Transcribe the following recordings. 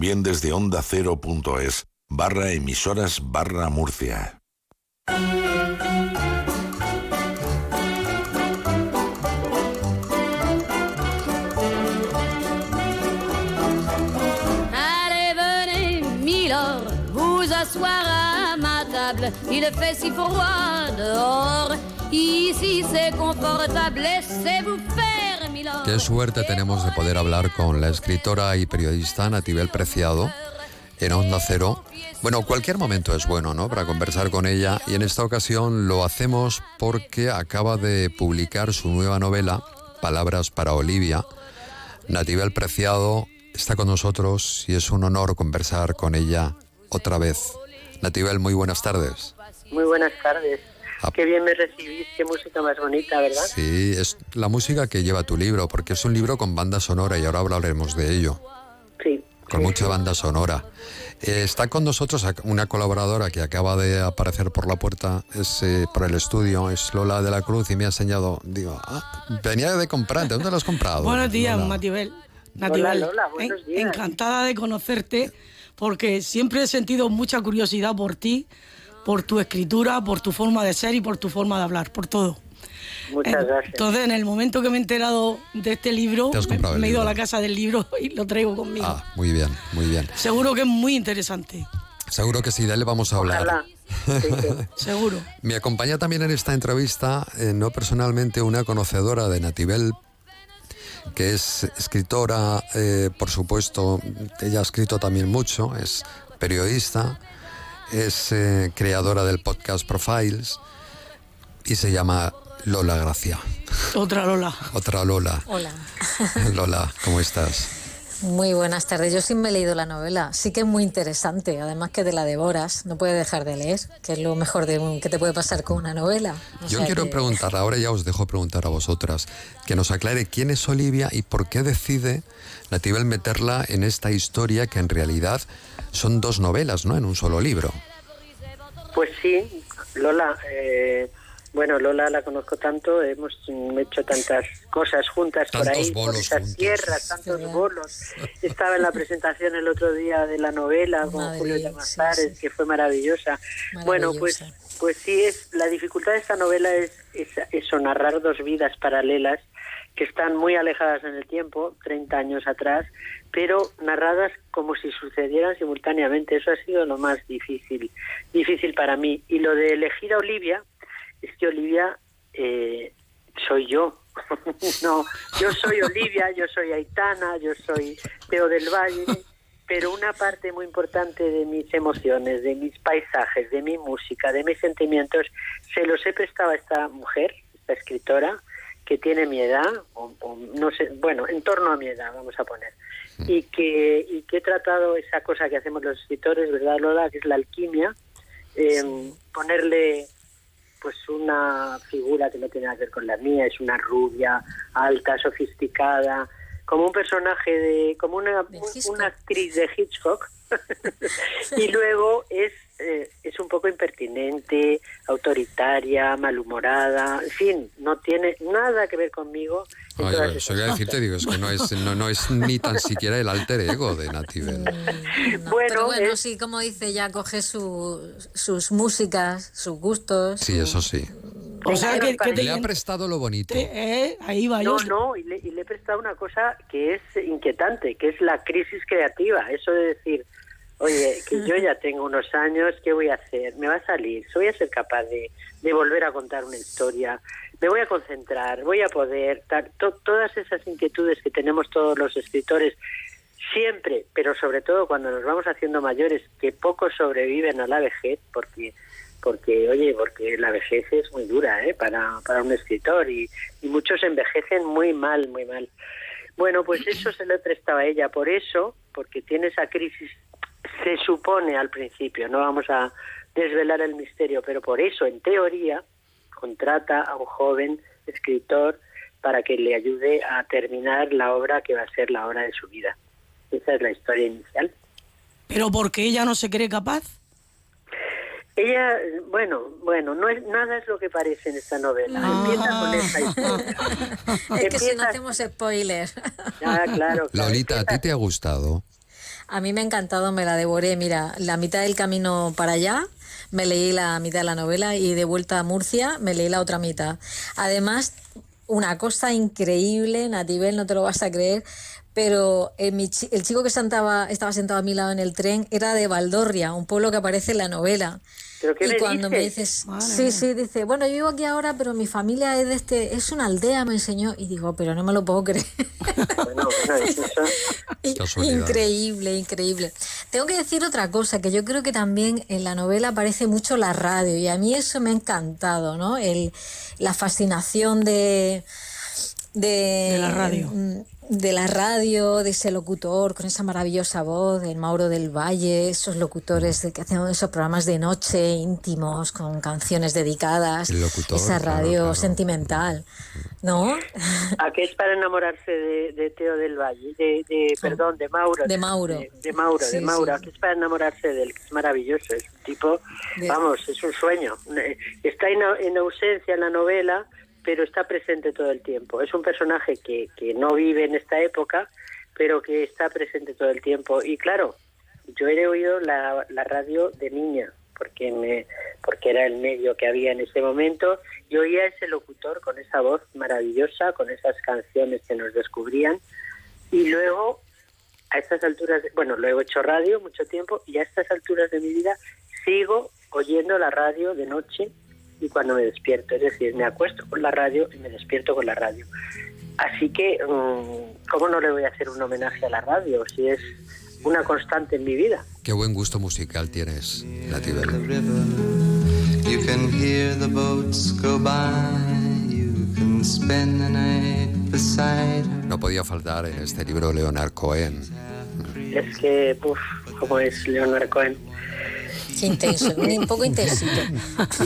bien desde onda cero.es barra emisoras barra Murcia. Allez, venez, Milord, vous asseoir à ma table. Il fait si froid dehors. Ici c'est confortable, laissez-vous faire. Qué suerte tenemos de poder hablar con la escritora y periodista Natibel Preciado en Onda Cero. Bueno, cualquier momento es bueno, ¿no? Para conversar con ella y en esta ocasión lo hacemos porque acaba de publicar su nueva novela, Palabras para Olivia. Natibel Preciado está con nosotros y es un honor conversar con ella otra vez. Natibel, muy buenas tardes. Muy buenas tardes. Ah. Qué bien me recibís, qué música más bonita, ¿verdad? Sí, es la música que lleva tu libro, porque es un libro con banda sonora y ahora hablaremos de ello. Sí. con sí, mucha sí. banda sonora. Eh, está con nosotros una colaboradora que acaba de aparecer por la puerta, es eh, por el estudio, es Lola de la Cruz y me ha enseñado, digo, ah, venía de comprar, ¿de dónde lo has comprado? Buenos días, Lola? Matibel. Natibel, Lola, buenos en- días. encantada de conocerte porque siempre he sentido mucha curiosidad por ti, por tu escritura, por tu forma de ser y por tu forma de hablar, por todo. Muchas gracias. Entonces, en el momento que me he enterado de este libro, me, he ido a la casa del libro y lo traigo conmigo. Ah, muy bien, muy bien. Seguro que es muy interesante, Seguro que sí, de él vamos a hablar. Ojalá. Sí, sí. seguro. Me acompaña también en esta entrevista, eh, no personalmente, una conocedora de Natibel, que es escritora, eh, por supuesto, ella ha escrito también mucho, es periodista, es eh, creadora del podcast Profiles y se llama Lola Gracia. Otra Lola. Otra Lola. Hola, Lola, ¿cómo estás? muy buenas tardes. Yo sí me he leído la novela, sí que es muy interesante, además que te la devoras, no puedes dejar de leer, que es lo mejor de, que te puede pasar con una novela. O Yo quiero que- preguntar, ahora ya os dejo preguntar a vosotras, que nos aclare quién es Olivia y por qué decide Natibel meterla en esta historia que en realidad son dos novelas, ¿no? En un solo libro. Pues sí, Lola, eh, bueno, Lola la conozco tanto, hemos hecho tantas cosas juntas por ahí, por esas juntos. tierras, tantos Sí. bolos. Estaba en la presentación el otro día de la novela con Madre Julio Llamazares, sí, sí. que fue maravillosa. Bueno, pues, Maravillosa. pues sí, es la dificultad de esta novela es, es eso, narrar dos vidas paralelas que están muy alejadas en el tiempo, 30 años atrás, pero narradas como si sucedieran simultáneamente. Eso ha sido lo más difícil, difícil para mí. Y lo de elegir a Olivia, es que Olivia eh, soy yo. no, yo soy Olivia, yo soy Aitana, yo soy Teo del Valle, pero una parte muy importante de mis emociones, de mis paisajes, de mi música, de mis sentimientos, se los he prestado a esta mujer, esta escritora, que tiene mi edad, o, o no sé, bueno, en torno a mi edad, vamos a poner, y que, y que he tratado esa cosa que hacemos los escritores, ¿verdad, Lola? Que es la alquimia, eh, ponerle pues una figura que no tiene nada que ver con la mía, es una rubia, alta, sofisticada, como un personaje de, como una, una actriz de Hitchcock. y luego es, eh, es un poco impertinente, autoritaria, malhumorada, en fin, no tiene nada que ver conmigo. en Ay, todas ay, esas eso voy a decirte, digo, es que no es, no, no es ni tan siquiera el alter ego de Natibel. No, Bueno, pero bueno, es- sí, como dice, ella coge su- sus músicas, sus gustos. Sí, eso sí. O sea que, que te, Le ha prestado lo bonito. eh, ahí va yo. No, no, y le, y le he prestado una cosa que es inquietante, que es la crisis creativa. Eso de decir, oye, que yo ya tengo unos años, ¿qué voy a hacer? ¿Me va a salir? ¿Voy a ser capaz de, de volver a contar una historia? ¿Me voy a concentrar? ¿Voy a poder? To- todas esas inquietudes que tenemos todos los escritores, siempre, pero sobre todo cuando nos vamos haciendo mayores, que pocos sobreviven a la vejez, porque porque oye porque la vejez es muy dura ¿eh? para, para un escritor y, muchos envejecen muy mal muy mal bueno pues eso se lo he prestado a ella por eso porque tiene esa crisis se supone al principio no vamos a desvelar el misterio pero por eso en teoría contrata a un joven escritor para que le ayude a terminar la obra que va a ser la obra de su vida esa es la historia inicial Pero porque ella no se cree capaz. Ella, bueno, bueno, no es nada es lo que parece en esta novela. Empieza con esta historia. Es que si no hacemos spoiler. Ah, claro, claro. Lolita, ¿a ti te ha gustado? A mí me ha encantado, me la devoré. Mira, la mitad del camino para allá me leí la mitad de la novela y de vuelta a Murcia me leí la otra mitad. Además, una cosa increíble, Natibel, no te lo vas a creer, pero el, el chico que sentaba, estaba sentado a mi lado en el tren era de Valdorria, un pueblo que aparece en la novela y cuando me dices, sí, sí, dice, bueno, yo vivo aquí ahora, pero mi familia es de este, es una aldea, me enseñó, y digo, pero no me lo puedo creer. Bueno, increíble, increíble. Tengo que decir otra cosa, que yo creo que también en la novela aparece mucho la radio, y a mí eso me ha encantado, ¿no? El, la fascinación de, de, de la radio mm, de la radio, de ese locutor con esa maravillosa voz, del Mauro del Valle, esos locutores de que hacían esos programas de noche íntimos con canciones dedicadas, esa radio sentimental, ¿no? ¿A qué es para enamorarse de, Teo del Valle? De, perdón, de Mauro. De Mauro. De, Mauro, de Mauro. ¿A qué es para enamorarse de él? Es maravilloso, es un tipo, vamos, es un sueño. Está en ausencia en la novela pero está presente todo el tiempo. Es un personaje que, que no vive en esta época, pero que está presente todo el tiempo. Y claro, yo he oído la, la radio de niña, porque me porque era el medio que había en ese momento y oía ese locutor con esa voz maravillosa, con esas canciones que nos descubrían y luego a estas alturas, bueno, luego he hecho radio mucho tiempo y a estas alturas de mi vida sigo oyendo la radio de noche y cuando me despierto. Es decir, me acuesto con la radio y me despierto con la radio. Así que, mm, ¿cómo no le voy a hacer un homenaje a la radio si es una constante en mi vida? Qué buen gusto musical tienes, Latibel. No podía faltar en este libro Leonard Cohen. Es que, uff, ¿cómo es Leonard Cohen? Intenso, un poco intensito.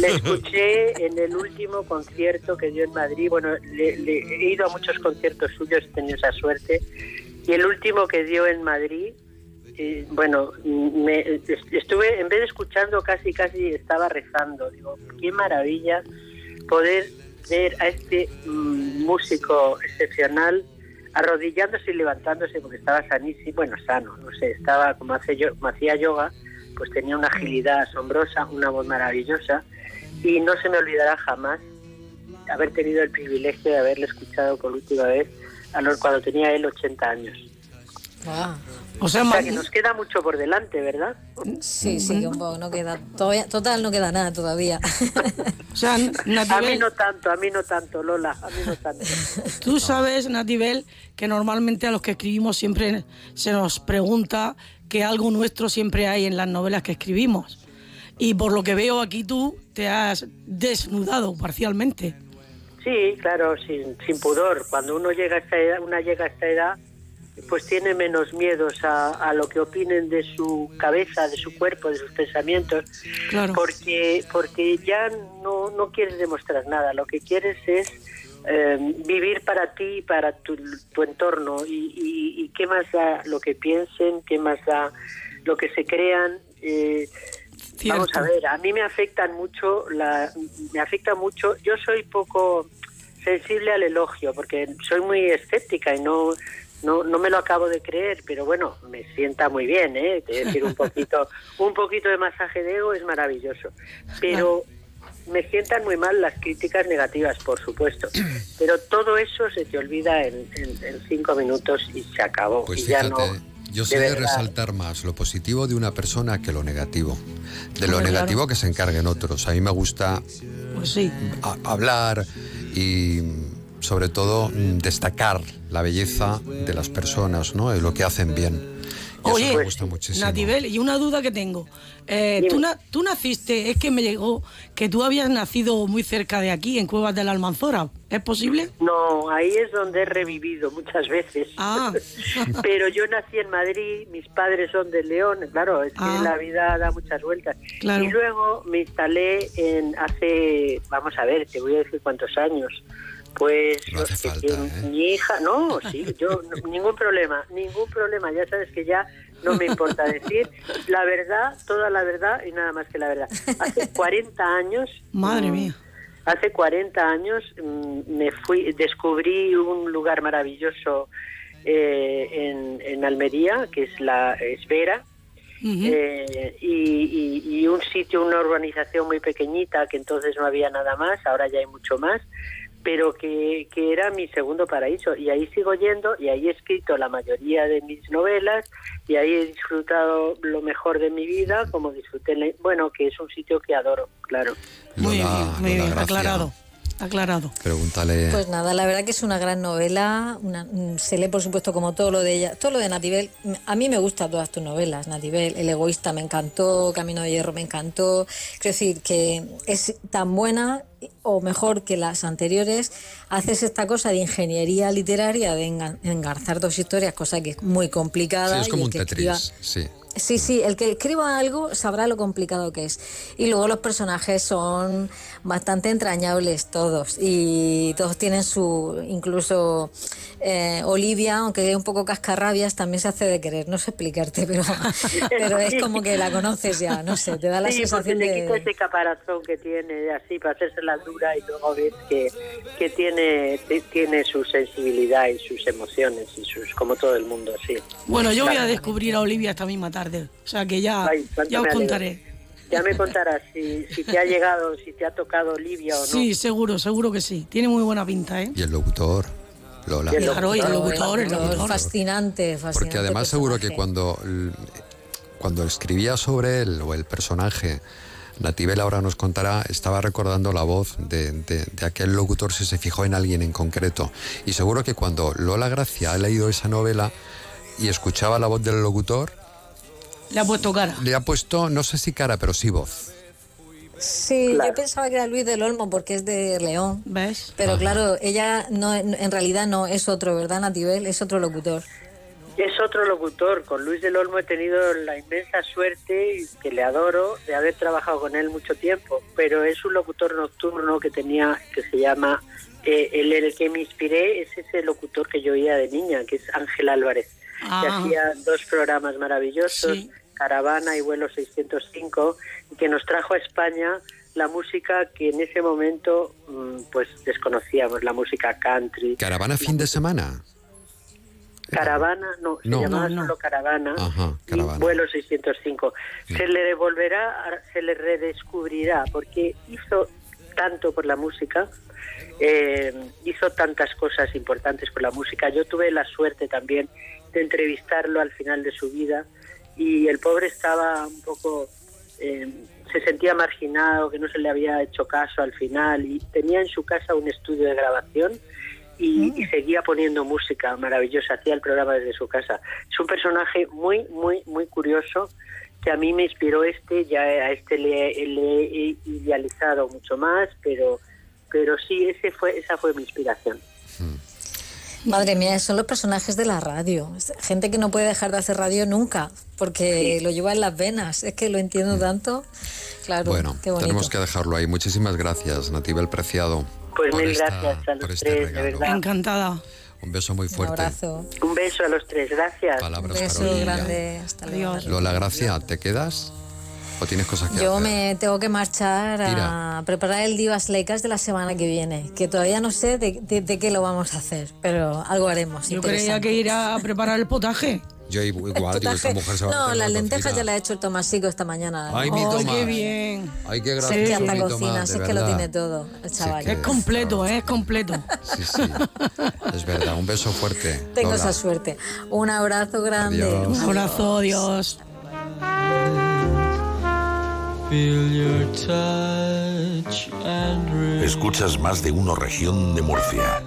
Le escuché en el último concierto que dio en Madrid. Bueno, le, he ido a muchos conciertos suyos, he tenido esa suerte. Y el último que dio en Madrid, eh, bueno, me, estuve, en vez de escuchando, casi, casi estaba rezando. Digo, qué maravilla poder ver a este mm, músico excepcional arrodillándose y levantándose porque estaba sanísimo, bueno, sano, no sé, estaba como, hace yo, como hacía yoga pues tenía una agilidad asombrosa, una voz maravillosa y no se me olvidará jamás haber tenido el privilegio de haberle escuchado por última vez a los, cuando tenía él 80 años. O sea, que nos queda mucho por delante, ¿verdad? Sí, sí, un poco, no queda, todavía, total no queda nada todavía. o sea, A mí no tanto, a mí no tanto, Lola, a mí no tanto. Tú sabes, Natibel, que normalmente a los que escribimos siempre se nos pregunta que algo nuestro siempre hay en las novelas que escribimos. Y por lo que veo aquí tú te has desnudado parcialmente. Sí, claro, sin, sin pudor. Cuando uno llega a esta edad, una llega a esta edad, pues tiene menos miedos a, lo que opinen de su cabeza, de su cuerpo, de sus pensamientos, claro. porque porque ya no, no quieres demostrar nada. Lo que quieres es eh, vivir para ti, para tu, entorno y, qué más da lo que piensen, qué más da lo que se crean. Eh, vamos a ver, a mí me afectan mucho, la, me afecta mucho. Yo soy poco sensible al elogio porque soy muy escéptica y no no, no me lo acabo de creer, pero bueno, me sienta muy bien, ¿eh? decir, un poquito, un poquito de masaje de ego es maravilloso. Pero me sientan muy mal las críticas negativas, por supuesto, pero todo eso se te olvida en, cinco minutos y se acabó. Pues fíjate, yo sé de resaltar más lo positivo de una persona que lo negativo. De lo negativo que se encarguen otros. A mí me gusta pues hablar y sobre todo destacar la belleza de las personas, ¿no? lo que hacen bien. Oye, Natibel, y una duda que tengo. Eh, ¿tú, ¿tú, naciste, es que me llegó que tú habías nacido muy cerca de aquí, en Cuevas de la Almanzora. ¿Es posible? No, ahí es donde he revivido muchas veces. Ah. Pero yo nací en Madrid, mis padres son de León, claro, es que ah. la vida da muchas vueltas. Y luego me instalé en hace, vamos a ver, te voy a decir cuántos años. Pues ¿eh? mi hija, no, sí, yo ningún problema, ningún problema, ya sabes que ya no me importa decir la verdad, toda la verdad y nada más que la verdad. Hace 40 años, madre mm, mía. Hace 40 años mm, me fui descubrí un lugar maravilloso eh, en, en Almería, que es la Esfera, eh, y, y- y un sitio, una urbanización muy pequeñita, que entonces no había nada más, ahora ya hay mucho más, pero que, que era mi segundo paraíso. Y ahí sigo yendo y ahí he escrito la mayoría de mis novelas y ahí he disfrutado lo mejor de mi vida, como disfruté, en la- bueno, que es un sitio que adoro, claro. Muy Lola- bien, muy Lola bien, aclarado. Aclarado. Pregúntale. Pues nada, la verdad que es una gran novela. una- mm, se lee, por supuesto, como todo lo de ella. Todo lo de Natibel. A mí me gustan todas tus novelas, Natibel. El egoísta me encantó, Camino de Hierro me encantó. Quiero decir que es tan buena o mejor que las anteriores. Haces esta cosa de ingeniería literaria, de enga- engarzar dos historias, cosa que es muy complicada. sí, es como un Tetris. escriba- Sí. Sí, sí, el que escriba algo sabrá lo complicado que es. Y luego los personajes son bastante entrañables todos. Y todos tienen su. Incluso eh, Olivia, aunque es un poco cascarrabias, también se hace de querer. No sé explicarte, pero, pero es como que la conoces ya. No sé, te da la sí, porque sensación le quita de. ese caparazón que tiene así para hacerse la dura y luego ves que, que tiene, tiene su sensibilidad y sus emociones y sus como todo el mundo, sí. Bueno, yo voy a descubrir a Olivia esta misma tarde. O sea que ya, Ay, ya os contaré. Ya me contarás si, si te ha llegado, si te ha tocado Olivia o no. Sí, seguro, seguro que sí. Tiene muy buena pinta, ¿eh? Y el locutor, Lola. Y el Claro, y el locutor, locutor, el Fascinante, locutor. Fascinante, fascinante. Porque además seguro que cuando, cuando escribía sobre él o el personaje, Natibel ahora nos contará, estaba recordando la voz de, de- de aquel locutor si se fijó en alguien en concreto. Y seguro que cuando Lola Gracia ha leído esa novela y escuchaba la voz del locutor, Le ha puesto cara. le ha puesto, no sé si cara, pero sí voz. Sí, Claro. yo pensaba que era Luis del Olmo porque es de León. ¿Ves? Pero claro, ella no, en realidad no es otro, ¿verdad, Natibel? Es otro locutor. Es otro locutor. Con Luis del Olmo he tenido la inmensa suerte, y que le adoro, de haber trabajado con él mucho tiempo. Pero es un locutor nocturno que tenía, que se llama, eh, el, el que me inspiré es ese locutor que yo oía de niña, que es Ángel Álvarez, que Ah. hacía dos programas maravillosos, Sí. Caravana y Vuelo 605, y que nos trajo a España la música que en ese momento mm, pues desconocíamos, la música country. Caravana fin de semana. Caravana, no, se No. llamaba No, no. solo Caravana, Ajá, y vuelo 605. Se le devolverá, se le redescubrirá, porque hizo tanto por la música, eh, hizo tantas cosas importantes por la música. Yo tuve la suerte también de entrevistarlo al final de su vida y el pobre estaba un poco, eh, se sentía marginado, que no se le había hecho caso al final y tenía en su casa un estudio de grabación y, y seguía poniendo música maravillosa, hacía el programa desde su casa. Es un personaje muy, muy, muy curioso que a mí me inspiró este, ya a este le, le he idealizado mucho más, pero pero sí, ese fue, esa fue mi inspiración. Madre mía, son los personajes de la radio. Gente que no puede dejar de hacer radio nunca, porque lo lleva en las venas. Es que lo entiendo tanto. Claro, Bueno, qué bonito. tenemos que dejarlo ahí. Muchísimas gracias, Natibel Preciado. Pues por mil esta- gracias a los este tres, de verdad. Encantada. Un beso muy Un fuerte. abrazo. Un beso a los tres, gracias. Un Palabras para beso grande. Hasta luego. Lola Gracia, ¿te quedas? ¿O tienes cosas que Yo hacer? me tengo que marchar a Tira. preparar el Divas Lecas de la semana que viene, que todavía no sé de, de- de qué lo vamos a hacer, pero algo haremos. Yo creía que ir a preparar el potaje. Yo igual, digo, esta mujer se va a No, en las la lentejas ya las ha hecho el Tomasico esta mañana. Ay, mi ¡Ay, Tomás. qué bien! Ay, qué Sí, gracioso, que hasta cocina, es que lo tiene todo, el Sí chaval. que- Es completo, ¿eh? Es completo. Sí, sí. Es verdad. Un beso fuerte. Tengo Lola. esa suerte. Un abrazo grande. Adiós. Un abrazo, Dios. Escuchas más de uno región de Murcia.